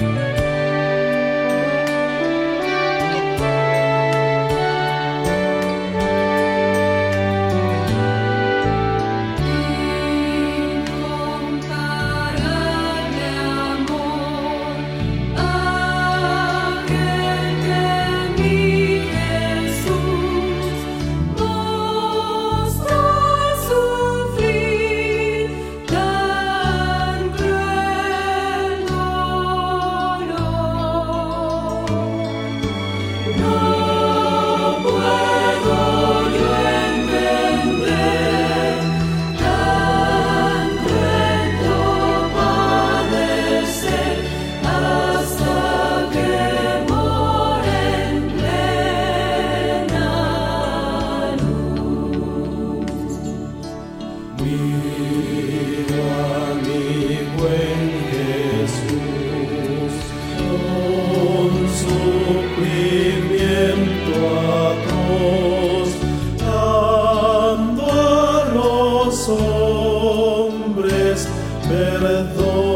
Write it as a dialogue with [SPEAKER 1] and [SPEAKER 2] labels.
[SPEAKER 1] you No puedo yo entender Cuánto padecer Hasta que moren en la luz era é